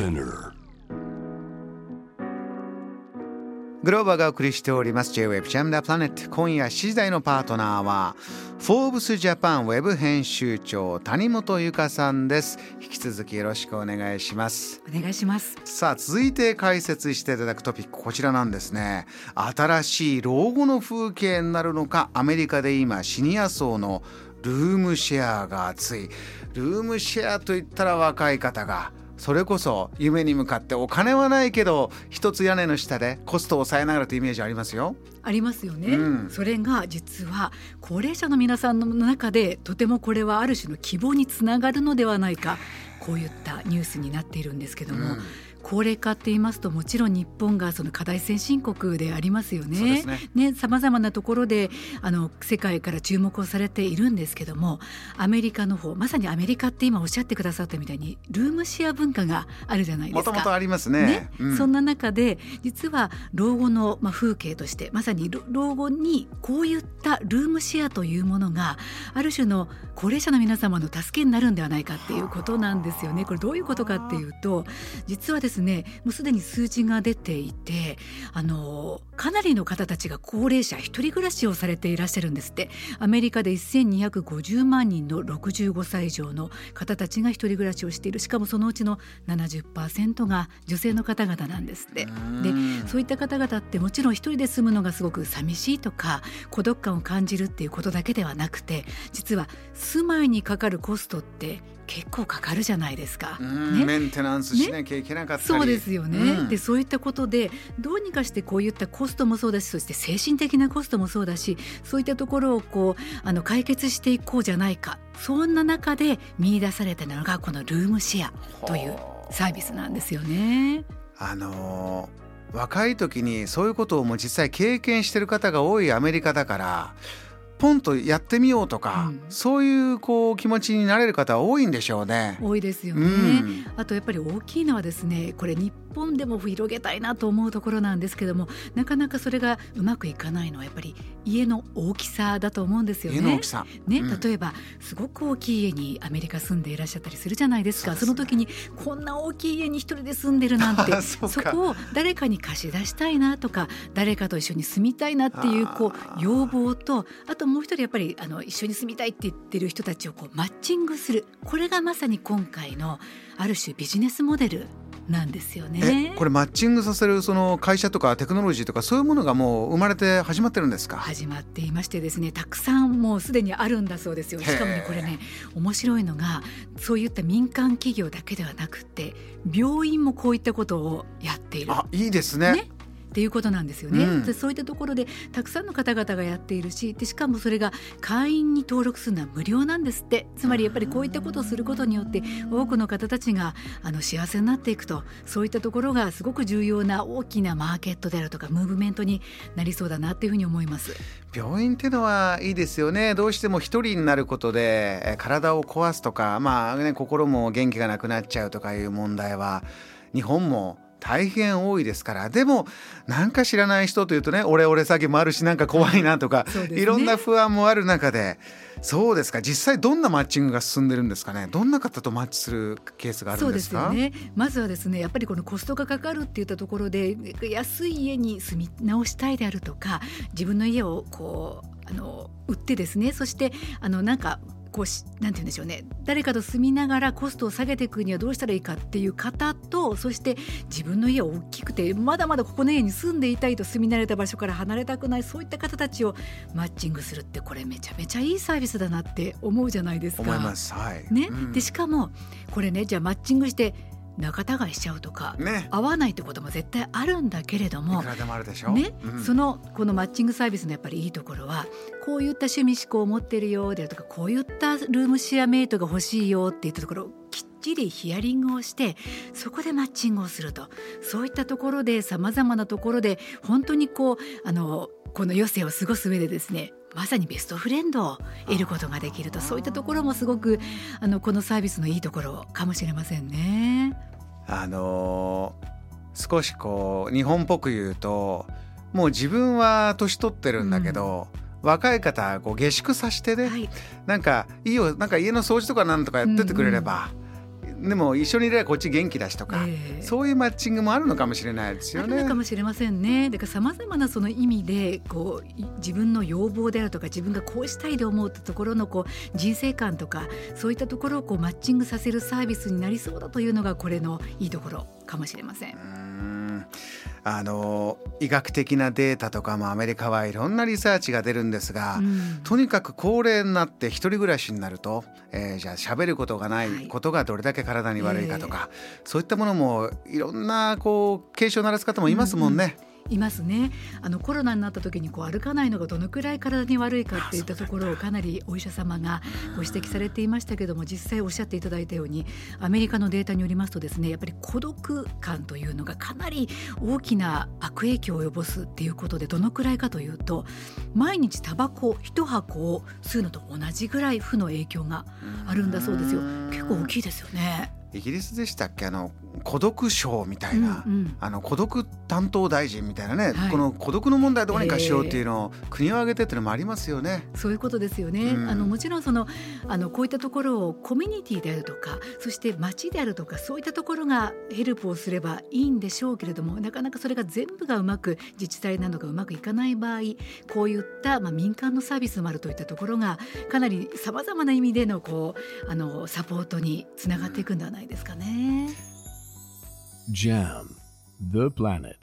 Spinner. グローバーがお送りしております。J-Web ジャムダプラネット今夜7時台のパートナーはフォーブスジャパンウェブ編集長谷本由香さんです。引き続きよろしくお願いします。お願いします。さあ続いて解説していただくトピックこちらなんですね。新しい老後の風景になるのかアメリカで今シニア層のルームシェアが熱い。ルームシェアといったら若い方がそれこそ夢に向かってお金はないけど一つ屋根の下でコストを抑えながらというイメージありますよ。ありますよね、うん。それが実は高齢者の皆さんの中でとてもこれはある種の希望につながるのではないか。こういったニュースになっているんですけども、うん高齢化って言いますともちろん日本がその課題先進国でありますよねす。ねね、さまざまなところであの世界から注目をされているんですけどもアメリカの方まさにアメリカって今おっしゃってくださったみたいにルームシェア文化があるじゃないですか。もともとありますね。ねうんそんな中で実は老後の、まあ、風景としてまさに老老後にこういったルームシェアというものがある種の高齢者の皆様の助けになるんではないかっていうことなんですよね。これどういうことかっていうと実はですですねもうすでに数字が出ていてあのかなりの方たちが高齢者一人暮らしをされていらっしゃるんですって。アメリカで1250万人の65歳以上の方たちが一人暮らしをしている。しかもそのうちの70%が女性の方々なんですって。でうん。そういった方々ってもちろん一人で住むのがすごく寂しいとか孤独感を感じるっていうことだけではなくて実は住まいにかかるコストって結構かかるじゃないですか。うん。ね。メンテナンスしなきゃいけなかったり、そうですよね、うん。でそういったことでどうにかしてこういったコストもそうだしそして精神的なコストもそうだしそういったところをこうあの解決していこうじゃないかそんな中で見出されたのがこのルームシェアというサービスなんですよね。あのー若い時にそういうことをもう実際経験してる方が多いアメリカだからポンとやってみようとか、うん。そういうこう気持ちになれる方は多いんでしょうね。多いですよね、うん。あとやっぱり大きいのはですねこれ日本でも広げたいなと思うところなんですけどもなかなかそれがうまくいかないのはやっぱり家の大きさだと思うんですよね。家の大きさ、ね、うん。例えばすごく大きい家にアメリカ住んでいらっしゃったりするじゃないですか。その時にこんな大きい家に一人で住んでるなんて そこを誰かに貸し出したいなとか誰かと一緒に住みたいなっていうこう要望とあともう一人やっぱりあの一緒に住みたいって言ってる人たちをこうマッチングする。これがまさに今回のある種ビジネスモデルなんですよね。え。これマッチングさせるその会社とかテクノロジーとかそういうものがもう生まれて始まってるんですか？始まっていましてですねたくさんもうすでにあるんだそうですよ。しかもねこれね面白いのがそういった民間企業だけではなくて病院もこういったことをやっている。あいいですね。ねっていうことなんですよね、うん。でそういったところでたくさんの方々がやっているしでしかもそれが会員に登録するのは無料なんですって。つまりやっぱりこういったことをすることによって多くの方たちがあの幸せになっていくと。そういったところがすごく重要な大きなマーケットであるとかムーブメントになりそうだなっていうふうに思います。病院っていうのはいいですよね。どうしても一人になることでえー体を壊すとかまあね心も元気がなくなっちゃうとかいう問題は日本も大変多いですから。でもなんか知らない人というとねオレオレ詐欺もあるしなんか怖いなとか、ね。いろんな不安もある中でそうですか。実際どんなマッチングが進んでるんですかね。どんな方とマッチするケースがあるそうでんですか？すよね。まずはですねやっぱりこのコストがかかるっていったところで安い家に住み直したいであるとか自分の家をこうあの売ってですね。そしてあのなんかこうしなんて言うんでしょうね。誰かと住みながらコストを下げていくにはどうしたらいいかっていう方とそして自分の家を大きくてまだまだここの家に住んでいたいと住み慣れた場所から離れたくないそういった方たちをマッチングするってこれめちゃめちゃいいサービスだなって思うじゃないですか。思います。はい。ね。うんでしかもこれねじゃあマッチングして仲違いしちゃうとかね。合わないってことも絶対あるんだけれどいもくらでもあるでしょ？ね、うん。そのこのマッチングサービスのやっぱりいいところはこういった趣味思考を持ってるよであるとかこういったルームシェアメイトが欲しいよっていったところをきっちりヒアリングをしてそこでマッチングをすると。そういったところでさまざまなところで本当にこうあのこの余生を過ごす上でですねまさにベストフレンドを得ることができると。そういったところもすごくあのこのサービスのいいところかもしれませんね。あのー少しこう日本っぽく言うともう自分は年取ってるんだけど、若い方こう下宿させてね、はい、なんかいいよなんか家の掃除とかなんとかやっててくれれば、でも一緒にいればこっち元気だしとか、ええそういうマッチングもあるのかもしれないですよねあるのか。もしれませんね。だからさまざまなその意味でこうい自分の要望であるとか自分がこうしたいと思ったところのこう人生観とかそういったところをこうマッチングさせるサービスになりそうだというのがこれのいいところかもしれませんう。ーんあの医学的なデータとかもアメリカはいろんなリサーチが出るんですが、うん。とにかく高齢になって一人暮らしになると、えーじゃあ喋ることがなはい。いことがどれだけ体に悪いかとか、そういったものもいろんなこう警鐘を鳴らす方もいますもんね。いますねあのコロナになった時にこう歩かないのがどのくらい体に悪いかっていったところをかなりお医者様がご指摘されていましたけども実際おっしゃっていただいたようにアメリカのデータによりますとですねやっぱり孤独感というのがかなり大きな悪影響を及ぼすっていうことでどのくらいかというと毎日タバコ一箱を吸うのと同じぐらい負の影響があるんだそうですよ結構大きいですよね。イギリスでしたっけ？あの孤独症みたいな、うんうん。あの孤独担当大臣みたいなね、はい。この孤独の問題どうにかしようっていうのを国を挙げてっていうのもありますよね。そういうことですよね。うん。あのもちろんそのあのこういったところをコミュニティであるとか、そして町であるとかそういったところがヘルプをすればいいんでしょうけれども、なかなかそれが全部がうまく自治体などがうまくいかない場合、こういったまあ民間のサービスもあるといったところがかなりさまざまな意味でのこうあのサポートにつながっていくんではないですかね。 Jam, the planet.